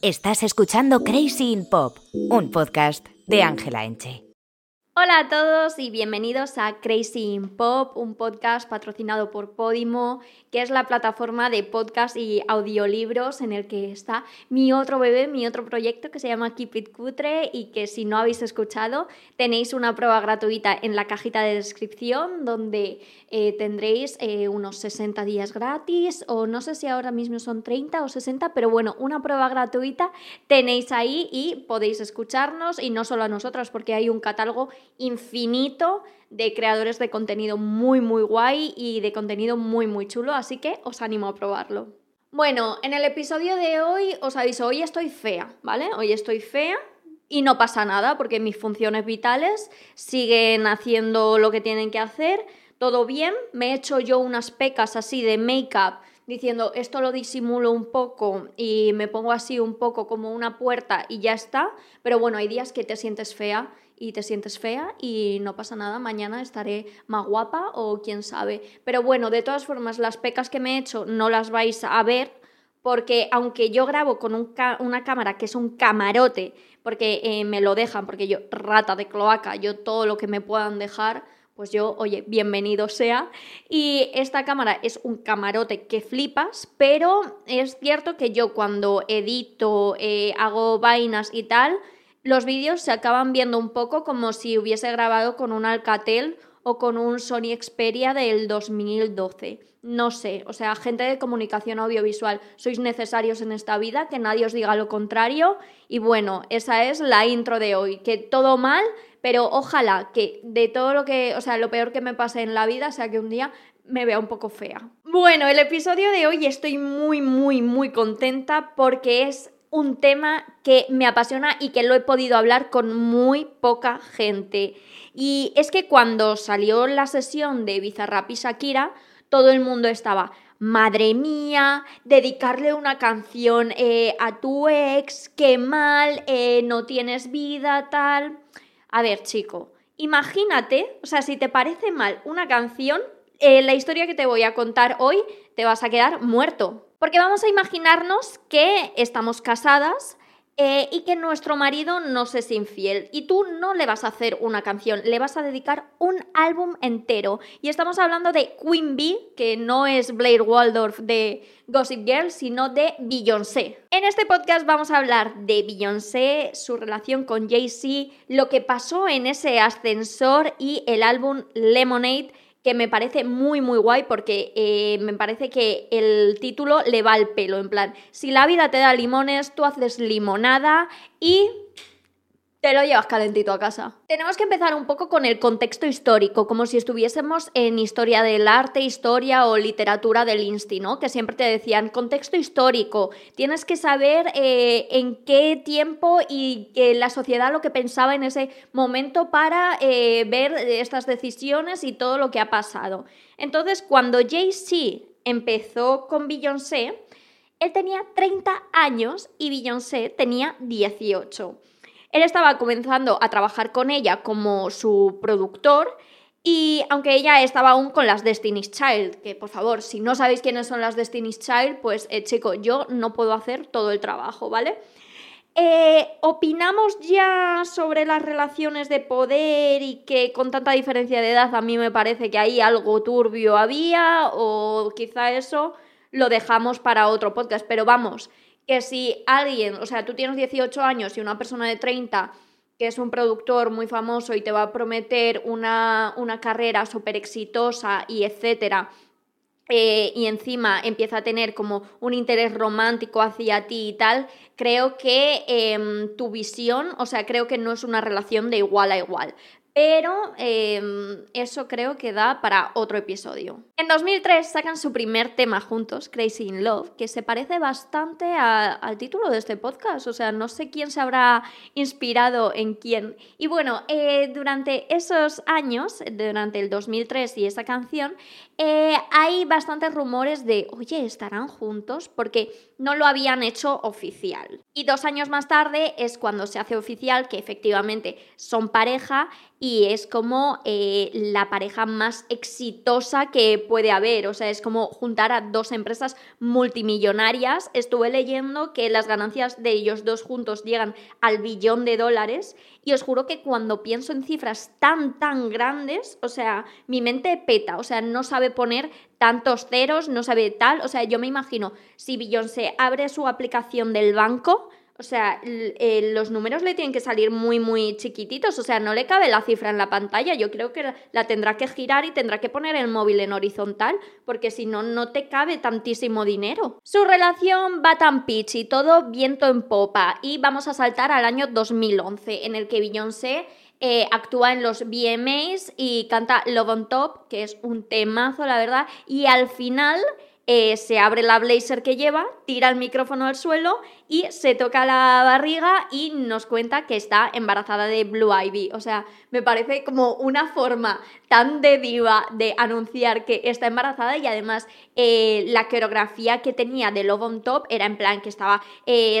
Estás escuchando Crazy in Pop, un podcast de Ángela Enche. Hola a todos y bienvenidos a Crazy in Pop, un podcast patrocinado por Podimo, que es la plataforma de podcast y audiolibros en el que está mi otro bebé, mi otro proyecto que se llama Keep It Cutre y que si no habéis escuchado tenéis una prueba gratuita en la cajita de descripción donde eh, tendréis eh, unos 60 días gratis o no sé si ahora mismo son 30 o 60, pero bueno, una prueba gratuita tenéis ahí y podéis escucharnos y no solo a nosotros porque hay un catálogo infinito de creadores de contenido muy, muy guay y de contenido muy, muy chulo, así que os animo a probarlo. Bueno, en el episodio de hoy os aviso, hoy estoy fea, ¿vale? Hoy estoy fea y no pasa nada porque mis funciones vitales siguen haciendo lo que tienen que hacer, todo bien, me he hecho yo unas pecas así de make-up diciendo esto lo disimulo un poco y me pongo así un poco como una puerta y ya está, pero bueno, hay días que te sientes fea y te sientes fea y no pasa nada, mañana estaré más guapa o quién sabe. Pero bueno, de todas formas, las pecas que me he hecho no las vais a ver porque aunque yo grabo con una cámara que es un camarote, porque eh, me lo dejan, porque yo, rata de cloaca, yo todo lo que me puedan dejar, pues yo, oye, bienvenido sea. Y esta cámara es un camarote que flipas, pero es cierto que yo cuando edito, eh, hago vainas y tal, los vídeos se acaban viendo un poco como si hubiese grabado con un Alcatel o con un Sony Xperia del 2012. No sé, o sea, gente de comunicación audiovisual, sois necesarios en esta vida, que nadie os diga lo contrario. Y bueno, esa es la intro de hoy, que todo mal, pero ojalá que de todo lo que, o sea, lo peor que me pase en la vida sea que un día me vea un poco fea. Bueno, el episodio de hoy estoy muy, muy, muy contenta porque es un tema que me apasiona y que lo he podido hablar con muy poca gente. Y es que cuando salió la sesión de Bizarrap y Shakira, todo el mundo estaba, madre mía, dedicarle una canción eh, a tu ex, qué mal, eh, no tienes vida, tal. A ver, chico, imagínate, o sea, si te parece mal una canción, eh, la historia que te voy a contar hoy te vas a quedar muerto. Porque vamos a imaginarnos que estamos casadas eh, y que nuestro marido nos es infiel y tú no le vas a hacer una canción, le vas a dedicar un álbum entero. Y estamos hablando de Queen Bee, que no es Blair Waldorf de Gossip Girl, sino de Beyoncé. En este podcast vamos a hablar de Beyoncé, su relación con Jay-Z, lo que pasó en ese ascensor y el álbum Lemonade que me parece muy, muy guay porque eh, me parece que el título le va al pelo, en plan, si la vida te da limones, tú haces limonada y te lo llevas calentito a casa. Tenemos que empezar un poco con el contexto histórico, como si estuviésemos en historia del arte, historia o literatura del Insti, ¿no? Que siempre te decían, contexto histórico, tienes que saber eh, en qué tiempo y la sociedad lo que pensaba en ese momento para eh, ver estas decisiones y todo lo que ha pasado. Entonces, cuando Jay-Z empezó con Beyoncé, él tenía 30 años y Beyoncé tenía 18. Él estaba comenzando a trabajar con ella como su productor y aunque ella estaba aún con las Destiny's Child, que por favor, si no sabéis quiénes son las Destiny's Child, pues eh, chico, yo no puedo hacer todo el trabajo, ¿vale? Eh, ¿Opinamos ya sobre las relaciones de poder y que con tanta diferencia de edad a mí me parece que ahí algo turbio había o quizá eso lo dejamos para otro podcast? Pero vamos, que si alguien, o sea, tú tienes 18 años y una persona de 30 que es un productor muy famoso y te va a prometer una, carrera súper exitosa y etcétera, eh, y encima empieza a tener como un interés romántico hacia ti y tal, creo que em, tu visión, o sea, creo que no es una relación de igual a igual. Pero em, eso creo que da para otro episodio. En 2003 sacan su primer tema juntos, Crazy in Love, que se parece bastante al título de este podcast. O sea, no sé quién se habrá inspirado en quién. Y bueno, eh, durante esos años, durante el 2003 y esa canción, eh, hay bastantes rumores de, oye, ¿estarán juntos? Porque no lo habían hecho oficial. Y dos años más tarde es cuando se hace oficial que efectivamente son pareja y es como eh, la pareja más exitosa que puede haber. O sea, es como juntar a dos empresas multimillonarias. Estuve leyendo que las ganancias de ellos dos juntos llegan al billón de dólares y os juro que cuando pienso en cifras tan, tan grandes, o sea, mi mente peta, o sea, no sabe poner tantos ceros, no sabe tal. O sea, yo me imagino si Beyoncé abre su aplicación del banco o sea, eh, los números le tienen que salir muy, muy chiquititos. O sea, no le cabe la cifra en la pantalla. Yo creo que la tendrá que girar y tendrá que poner el móvil en horizontal, porque si no, no te cabe tantísimo dinero. Su relación va tan y todo viento en popa. Y vamos a saltar al año 2011, en el que Beyoncé eh, actúa en los VMAs y canta Love on Top, que es un temazo, la verdad. Y al final eh, se abre la blazer que lleva, tira el micrófono al suelo y se toca la barriga y nos cuenta que está embarazada de Blue Ivy. O sea, me parece como una forma tan de diva de anunciar que está embarazada y además eh, la coreografía que tenía de Love on Top era en plan que estaba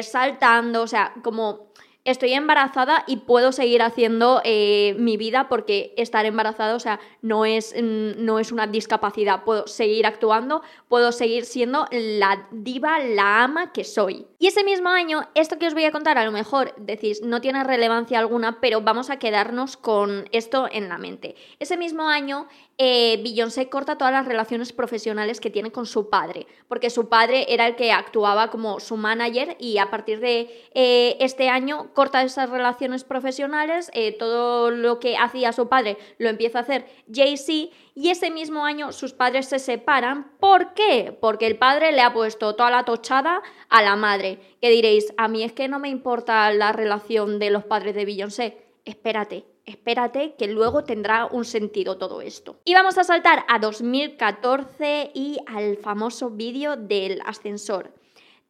saltando, o sea, como estoy embarazada y puedo seguir haciendo eh, mi vida porque estar embarazada, o sea, no es, no es una discapacidad. Puedo seguir actuando, puedo seguir siendo la diva, la ama que soy. Y ese mismo año, esto que os voy a contar, a lo mejor decís, no tiene relevancia alguna, pero vamos a quedarnos con esto en la mente. Ese mismo año, eh, Beyoncé corta todas las relaciones profesionales que tiene con su padre, porque su padre era el que actuaba como su manager y a partir de eh, este año corta esas relaciones profesionales, eh, todo lo que hacía su padre lo empieza a hacer Jay-Z y ese mismo año sus padres se separan. ¿Por qué? Porque el padre le ha puesto toda la tochada a la madre. Que diréis, a mí es que no me importa la relación de los padres de Beyoncé. Espérate, espérate que luego tendrá un sentido todo esto. Y vamos a saltar a 2014 y al famoso vídeo del ascensor.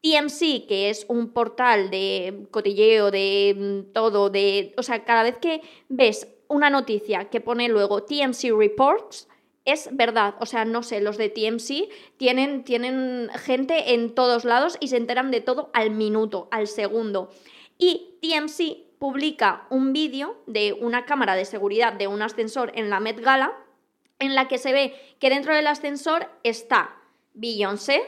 TMC, que es un portal de cotilleo, de mm, todo, de... O sea, cada vez que ves una noticia que pone luego TMC Reports, es verdad. O sea, no sé, los de TMC tienen, tienen gente en todos lados y se enteran de todo al minuto, al segundo. Y TMC publica un vídeo de una cámara de seguridad de un ascensor en la Met Gala en la que se ve que dentro del ascensor está Beyoncé,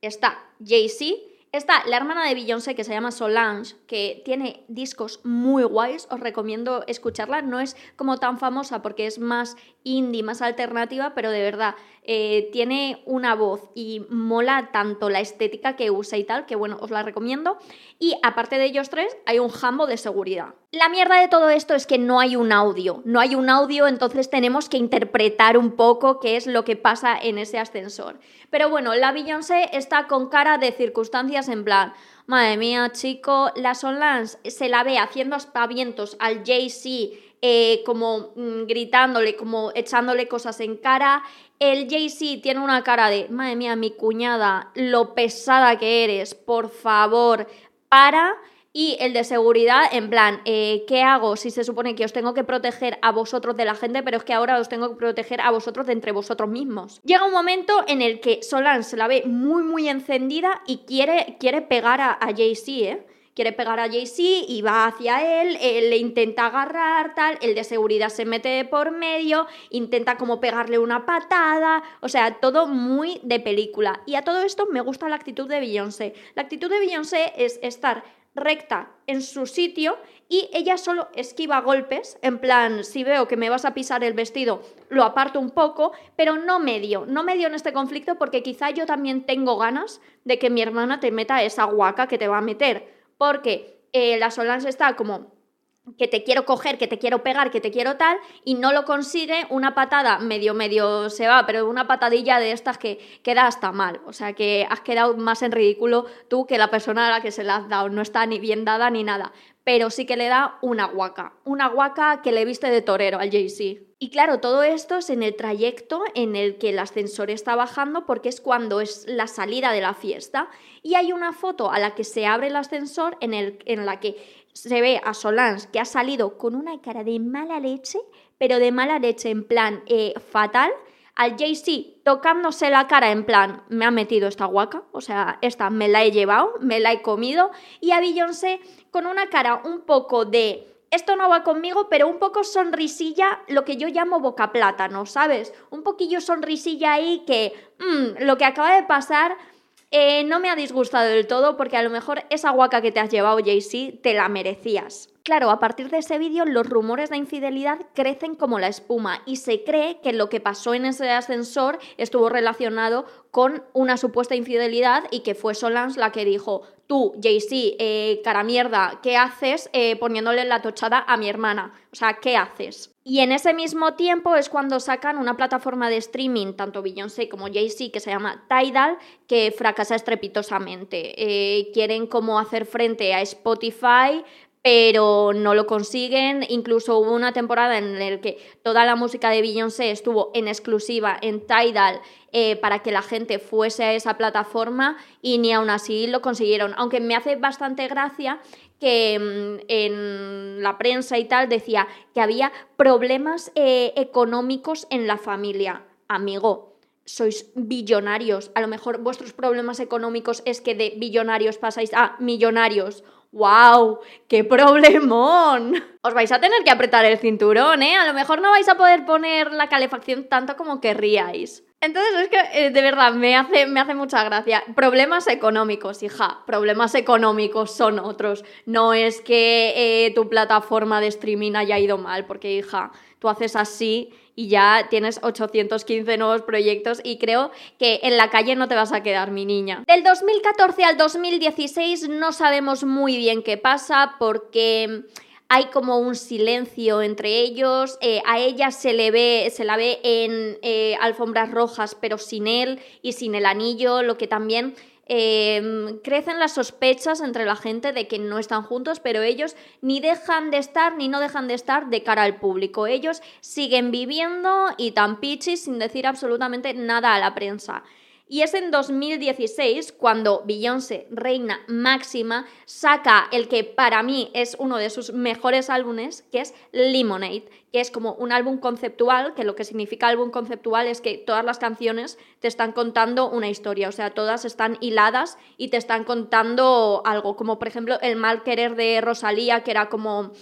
está Jay-Z, está la hermana de Beyoncé que se llama Solange, que tiene discos muy guays, os recomiendo escucharla, no es como tan famosa porque es más indie, más alternativa, pero de verdad eh, tiene una voz y mola tanto la estética que usa y tal, que bueno, os la recomiendo. Y aparte de ellos tres, hay un jambo de seguridad. La mierda de todo esto es que no hay un audio, no hay un audio, entonces tenemos que interpretar un poco qué es lo que pasa en ese ascensor. Pero bueno, la Beyoncé está con cara de circunstancias en plan, madre mía, chico, la Solange se la ve haciendo aspavientos al Jay-Z eh, como mm, gritándole, como echándole cosas en cara. El Jay-Z tiene una cara de, madre mía, mi cuñada, lo pesada que eres, por favor, para. Y el de seguridad, en plan, eh, ¿qué hago si se supone que os tengo que proteger a vosotros de la gente, pero es que ahora os tengo que proteger a vosotros de entre vosotros mismos? Llega un momento en el que Solan se la ve muy, muy encendida y quiere, quiere pegar a, a Jay-Z, ¿eh? Quiere pegar a Jay-Z y va hacia él, él le intenta agarrar, tal, el de seguridad se mete por medio, intenta como pegarle una patada, o sea, todo muy de película. Y a todo esto me gusta la actitud de Beyoncé. La actitud de Beyoncé es estar recta en su sitio y ella solo esquiva golpes, en plan, si veo que me vas a pisar el vestido, lo aparto un poco, pero no medio, no medio en este conflicto porque quizá yo también tengo ganas de que mi hermana te meta esa guaca que te va a meter porque eh, la Solange está como que te quiero coger, que te quiero pegar, que te quiero tal, y no lo consigue, una patada medio, medio se va, pero una patadilla de estas que queda hasta mal. O sea que has quedado más en ridículo tú que la persona a la que se la has dado. No está ni bien dada ni nada. Pero sí que le da una guaca. Una guaca que le viste de torero al Jay-Z. Y claro, todo esto es en el trayecto en el que el ascensor está bajando porque es cuando es la salida de la fiesta. Y hay una foto a la que se abre el ascensor en, el, en la que se ve a Solange que ha salido con una cara de mala leche, pero de mala leche en plan eh, fatal, al Jay-Z tocándose la cara en plan, me ha metido esta guaca, o sea, esta me la he llevado, me la he comido, y a Beyoncé con una cara un poco de esto no va conmigo, pero un poco sonrisilla, lo que yo llamo boca plátano, ¿sabes? Un poquillo sonrisilla ahí que mm, lo que acaba de pasar eh, no me ha disgustado del todo porque a lo mejor esa guaca que te has llevado, Jay-Z, te la merecías. Claro, a partir de ese vídeo los rumores de infidelidad crecen como la espuma y se cree que lo que pasó en ese ascensor estuvo relacionado con una supuesta infidelidad y que fue Solange la que dijo, tú, Jay-Z, eh, cara mierda, ¿qué haces eh, poniéndole la tochada a mi hermana? O sea, ¿qué haces? Y en ese mismo tiempo es cuando sacan una plataforma de streaming, tanto Beyoncé como Jay-Z, que se llama Tidal, que fracasa estrepitosamente. Eh, quieren como hacer frente a Spotify, pero no lo consiguen. Incluso hubo una temporada en la que toda la música de Beyoncé estuvo en exclusiva en Tidal eh, para que la gente fuese a esa plataforma y ni aún así lo consiguieron. Aunque me hace bastante gracia que mm, en la prensa y tal decía que había problemas eh, económicos en la familia. Amigo, sois billonarios. A lo mejor vuestros problemas económicos es que de billonarios pasáis a millonarios ¡Wow! ¡Qué problemón! Os vais a tener que apretar el cinturón, ¿eh? A lo mejor no vais a poder poner la calefacción tanto como querríais. Entonces es que eh, de verdad me hace, me hace mucha gracia. Problemas económicos, hija. Problemas económicos son otros. No es que eh, tu plataforma de streaming haya ido mal, porque hija, tú haces así y ya tienes 815 nuevos proyectos y creo que en la calle no te vas a quedar, mi niña. Del 2014 al 2016 no sabemos muy bien qué pasa porque hay como un silencio entre ellos, eh, a ella se le ve, se la ve en eh, alfombras rojas, pero sin él y sin el anillo, lo que también Em, crecen las sospechas entre la gente de que no están juntos, pero ellos ni dejan de estar ni no dejan de estar de cara al público. Ellos siguen viviendo y tan pichis sin decir absolutamente nada a la prensa. Y es en 2016 cuando Beyoncé, reina máxima, saca el que para mí es uno de sus mejores álbumes, que es Lemonade, que es como un álbum conceptual, que lo que significa álbum conceptual es que todas las canciones te están contando una historia, o sea, todas están hiladas y te están contando algo, como por ejemplo el mal querer de Rosalía, que era como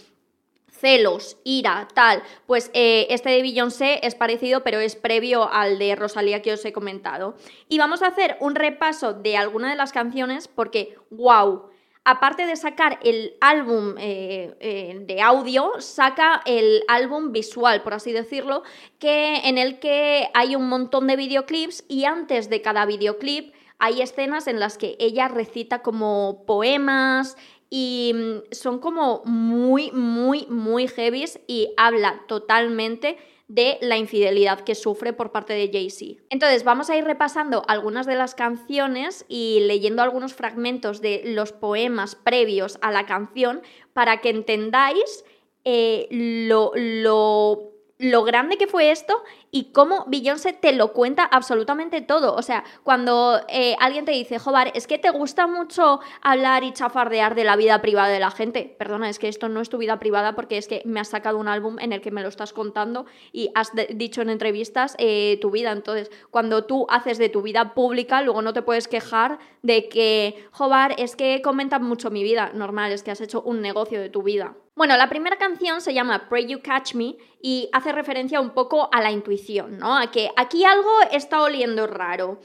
celos, ira, tal. Pues eh, este de Beyoncé es parecido, pero es previo al de Rosalía que os he comentado. Y vamos a hacer un repaso de alguna de las canciones porque, wow, aparte de sacar el álbum eh, eh, de audio, saca el álbum visual, por así decirlo, que, en el que hay un montón de videoclips y antes de cada videoclip hay escenas en las que ella recita como poemas, y mm, son como muy, muy, muy heavies y habla totalmente de la infidelidad que sufre por parte de Jay-Z. Entonces vamos a ir repasando algunas de las canciones y leyendo algunos fragmentos de los poemas previos a la canción para que entendáis eh, lo, lo lo grande que fue esto y cómo Beyoncé te lo cuenta absolutamente todo. O sea, cuando eh, alguien te dice, Jobar, es que te gusta mucho hablar y chafardear de la vida privada de la gente. Perdona, es que esto no es tu vida privada porque es que me has sacado un álbum en el que me lo estás contando y has dicho en entrevistas eh, tu vida. Entonces, cuando tú haces de tu vida pública, luego no te puedes quejar de que, Jobar, es que comentan mucho mi vida. Normal, es que has hecho un negocio de tu vida. Bueno, la primera canción se llama Pray You Catch Me y hace referencia un poco a la intuición, ¿no? A que aquí algo está oliendo raro.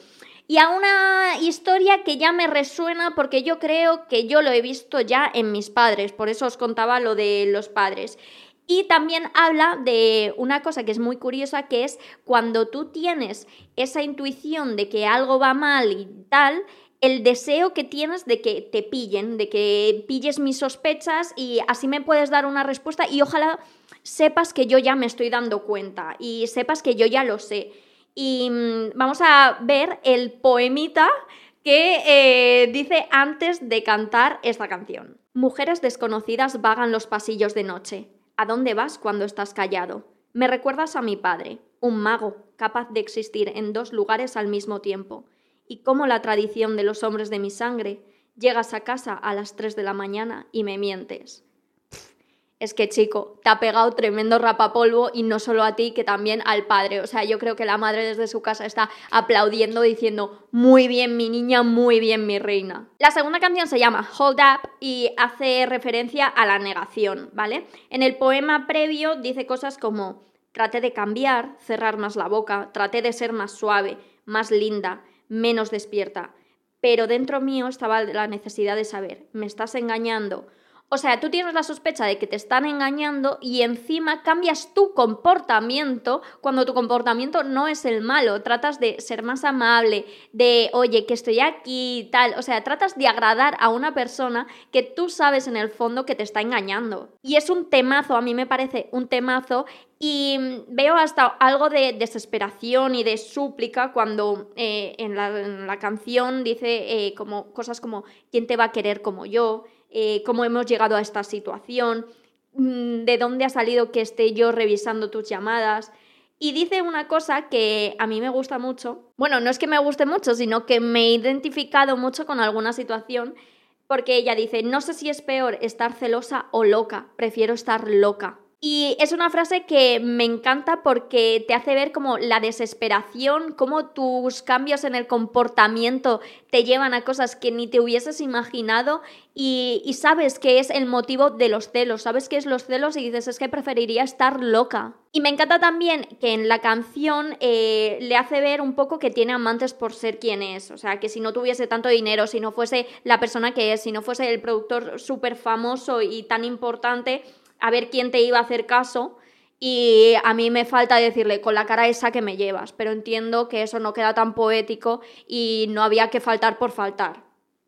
Y a una historia que ya me resuena porque yo creo que yo lo he visto ya en mis padres, por eso os contaba lo de los padres. Y también habla de una cosa que es muy curiosa, que es cuando tú tienes esa intuición de que algo va mal y tal, el deseo que tienes de que te pillen, de que pilles mis sospechas y así me puedes dar una respuesta y ojalá sepas que yo ya me estoy dando cuenta y sepas que yo ya lo sé. Y mm, vamos a ver el poemita que eh, dice antes de cantar esta canción. Mujeres desconocidas vagan los pasillos de noche. ¿A dónde vas cuando estás callado? Me recuerdas a mi padre, un mago capaz de existir en dos lugares al mismo tiempo y como la tradición de los hombres de mi sangre, llegas a casa a las 3 de la mañana y me mientes. es que chico, te ha pegado tremendo rapapolvo y no solo a ti, que también al padre. O sea, yo creo que la madre desde su casa está aplaudiendo diciendo, muy bien mi niña, muy bien mi reina. La segunda canción se llama Hold Up y hace referencia a la negación, ¿vale? En el poema previo dice cosas como, traté de cambiar, cerrar más la boca, traté de ser más suave, más linda, menos despierta. Pero dentro mío estaba la necesidad de saber, me estás engañando, o sea, tú tienes la sospecha de que te están engañando y encima cambias tu comportamiento cuando tu comportamiento no es el malo. Tratas de ser más amable, de, oye, que estoy aquí y tal. O sea, tratas de agradar a una persona que tú sabes en el fondo que te está engañando. Y es un temazo, a mí me parece un temazo y veo hasta algo de desesperación y de súplica cuando eh, en, la, canción dice eh, como cosas como ¿quién te va a querer como yo? Eh, cómo hemos llegado a esta situación, mm, de dónde ha salido que esté yo revisando tus llamadas. Y dice una cosa que a mí me gusta mucho. Bueno, no es que me guste mucho, sino que me he identificado mucho con alguna situación, porque ella dice, no sé si es peor estar celosa o loca, prefiero estar loca. Y es una frase que me encanta porque te hace ver como la desesperación, cómo tus cambios en el comportamiento te llevan a cosas que ni te hubieses imaginado y, sabes que es el motivo de los celos, sabes que es los celos y dices es que preferiría estar loca. Y me encanta también que en la canción eh, le hace ver un poco que tiene amantes por ser quien es, o sea, que si no tuviese tanto dinero, si no fuese la persona que es, si no fuese el productor súper famoso y tan importante, a ver quién te iba a hacer caso. Y a mí me falta decirle con la cara esa que me llevas, pero entiendo que eso no queda tan poético y no había que faltar por faltar.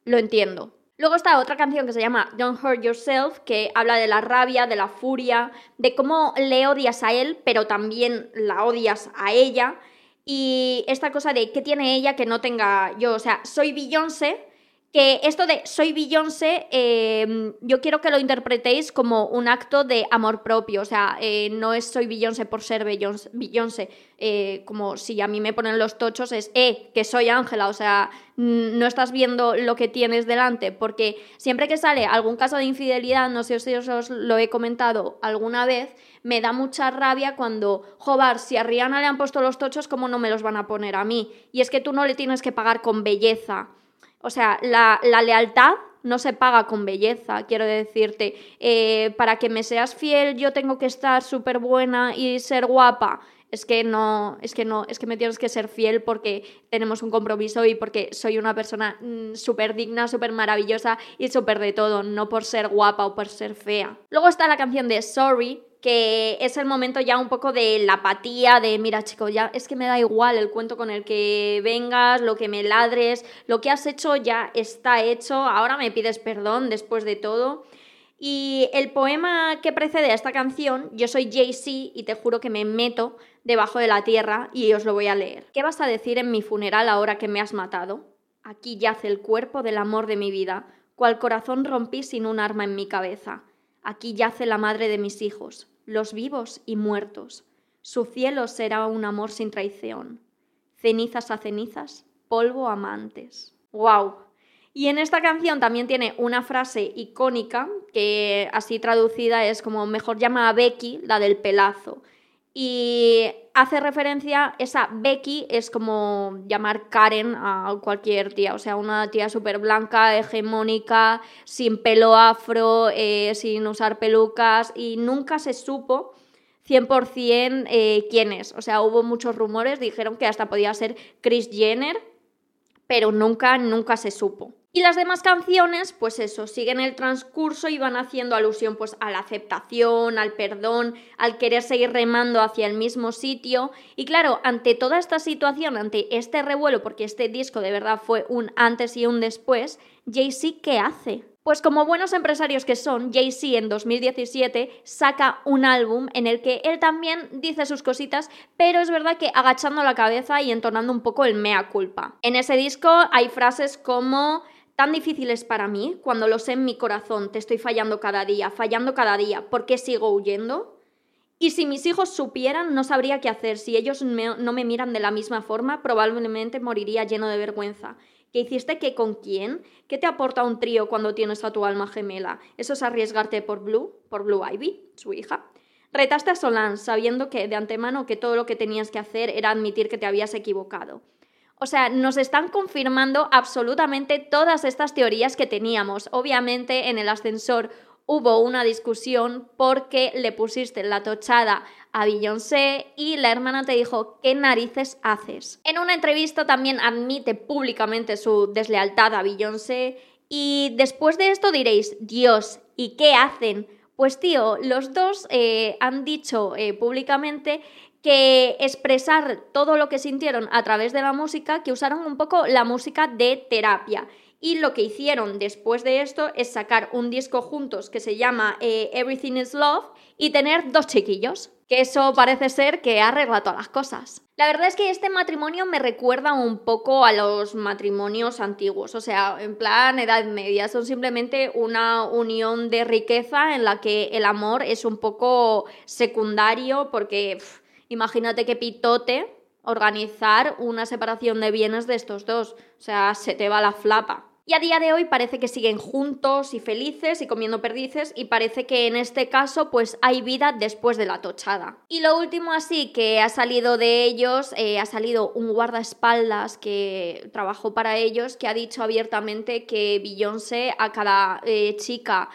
Lo entiendo. Luego está otra canción que se llama Don't Hurt Yourself, que habla de la rabia, de la furia, de cómo le odias a él, pero también la odias a ella. Y esta cosa de qué tiene ella que no tenga yo. O sea, soy Beyoncé, que esto de soy Beyoncé, em, yo quiero que lo interpretéis como un acto de amor propio, o sea, eh, no es soy Beyoncé por ser Beyoncé, eh, como si a mí me ponen los tochos, es, eh, que soy Ángela, o sea, no estás viendo lo que tienes delante, porque siempre que sale algún caso de infidelidad, no sé si os lo he comentado alguna vez, me da mucha rabia cuando, jobar, si a Rihanna le han puesto los tochos, ¿cómo no me los van a poner a mí? Y es que tú no le tienes que pagar con belleza. O sea, la, lealtad no se paga con belleza, quiero decirte. Eh, para que me seas fiel yo tengo que estar súper buena y ser guapa. Es que no, es que no, es que me tienes que ser fiel porque tenemos un compromiso y porque soy una persona mm, súper digna, súper maravillosa y súper de todo, no por ser guapa o por ser fea. Luego está la canción de Sorry, que es el momento ya un poco de la apatía, de mira chico, ya es que me da igual el cuento con el que vengas, lo que me ladres, lo que has hecho ya está hecho, ahora me pides perdón después de todo. Y el poema que precede a esta canción, yo soy Jay-Z y te juro que me meto debajo de la tierra y os lo voy a leer. ¿Qué vas a decir en mi funeral ahora que me has matado? Aquí yace el cuerpo del amor de mi vida, cual corazón rompí sin un arma en mi cabeza. Aquí yace la madre de mis hijos, los vivos y muertos. Su cielo será un amor sin traición. Cenizas a cenizas, polvo amantes. ¡Wow! Y en esta canción también tiene una frase icónica que así traducida es como mejor llama a Becky, la del pelazo. Y hace referencia, esa Becky es como llamar Karen a cualquier tía, o sea, una tía súper blanca, hegemónica, sin pelo afro, eh, sin usar pelucas y nunca se supo 100% eh, quién es. O sea, hubo muchos rumores, dijeron que hasta podía ser Chris Jenner, pero nunca, nunca se supo. Y las demás canciones, pues eso, siguen el transcurso y van haciendo alusión pues a la aceptación, al perdón, al querer seguir remando hacia el mismo sitio. Y claro, ante toda esta situación, ante este revuelo, porque este disco de verdad fue un antes y un después, Jay-Z, ¿qué hace? Pues como buenos empresarios que son, Jay-Z en 2017 saca un álbum en el que él también dice sus cositas, pero es verdad que agachando la cabeza y entonando un poco el mea culpa. En ese disco hay frases como Tan difícil es para mí cuando lo sé en mi corazón, te estoy fallando cada día, fallando cada día, ¿por qué sigo huyendo? Y si mis hijos supieran, no sabría qué hacer. Si ellos no me miran de la misma forma, probablemente moriría lleno de vergüenza. ¿Que hiciste qué con quién? ¿Qué te aporta un trío cuando tienes a tu alma gemela? ¿Eso es arriesgarte por Blue, por Blue Ivy, su hija? Retaste a Solange sabiendo que de antemano que todo lo que tenías que hacer era admitir que te habías equivocado. O sea, nos están confirmando absolutamente todas estas teorías que teníamos. Obviamente en el ascensor hubo una discusión porque le pusiste la tochada a Beyoncé y la hermana te dijo, ¿qué narices haces? En una entrevista también admite públicamente su deslealtad a Beyoncé y después de esto diréis, Dios, ¿y qué hacen? Pues tío, los dos eh, han dicho eh, públicamente que expresar todo lo que sintieron a través de la música, que usaron un poco la música de terapia. Y lo que hicieron después de esto es sacar un disco juntos que se llama eh, Everything is Love y tener dos chiquillos, que eso parece ser que arregla todas las cosas. La verdad es que este matrimonio me recuerda un poco a los matrimonios antiguos, o sea, en plan Edad Media, son simplemente una unión de riqueza en la que el amor es un poco secundario porque imagínate que pitote organizar una separación de bienes de estos dos, o sea, se te va la flapa. Y a día de hoy parece que siguen juntos y felices y comiendo perdices y parece que en este caso pues hay vida después de la tochada. Y lo último así que ha salido de ellos, eh, ha salido un guardaespaldas que trabajó para ellos que ha dicho abiertamente que Beyoncé a cada eh, chica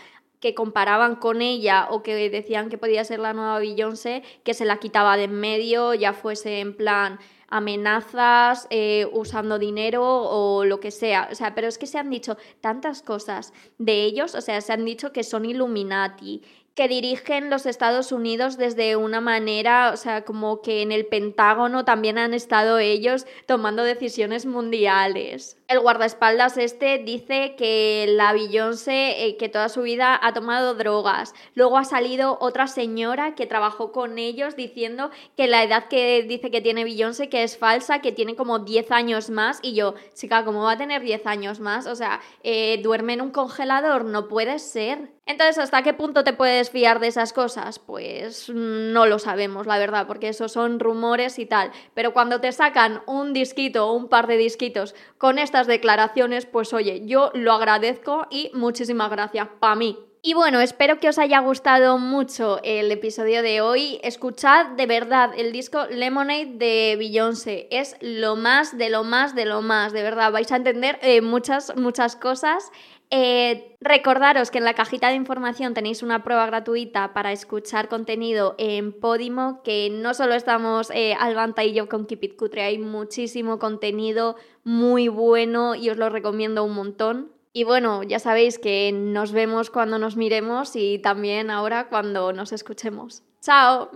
que comparaban con ella o que decían que podía ser la nueva Beyoncé, que se la quitaba de en medio, ya fuese en plan amenazas, eh, usando dinero o lo que sea. O sea, pero es que se han dicho tantas cosas de ellos, o sea, se han dicho que son Illuminati, que dirigen los Estados Unidos desde una manera, o sea, como que en el Pentágono también han estado ellos tomando decisiones mundiales. El guardaespaldas este dice que la Beyoncé, eh, que toda su vida ha tomado drogas. Luego ha salido otra señora que trabajó con ellos diciendo que la edad que dice que tiene Beyoncé que es falsa, que tiene como 10 años más. Y yo, chica, ¿cómo va a tener 10 años más? O sea, eh, duerme en un congelador, no puede ser. Entonces, ¿hasta qué punto te puedes fiar de esas cosas? Pues no lo sabemos, la verdad, porque esos son rumores y tal. Pero cuando te sacan un disquito o un par de disquitos con estas declaraciones, pues oye, yo lo agradezco y muchísimas gracias para mí. Y bueno, espero que os haya gustado mucho el episodio de hoy. Escuchad de verdad el disco Lemonade de Beyoncé. Es lo más de lo más de lo más. De verdad, vais a entender eh, muchas, muchas cosas. Eh, recordaros que en la cajita de información tenéis una prueba gratuita para escuchar contenido en Podimo, que no solo estamos eh, Albanta y yo con Keep It Cutre, hay muchísimo contenido muy bueno y os lo recomiendo un montón. Y bueno, ya sabéis que nos vemos cuando nos miremos y también ahora cuando nos escuchemos. ¡Chao!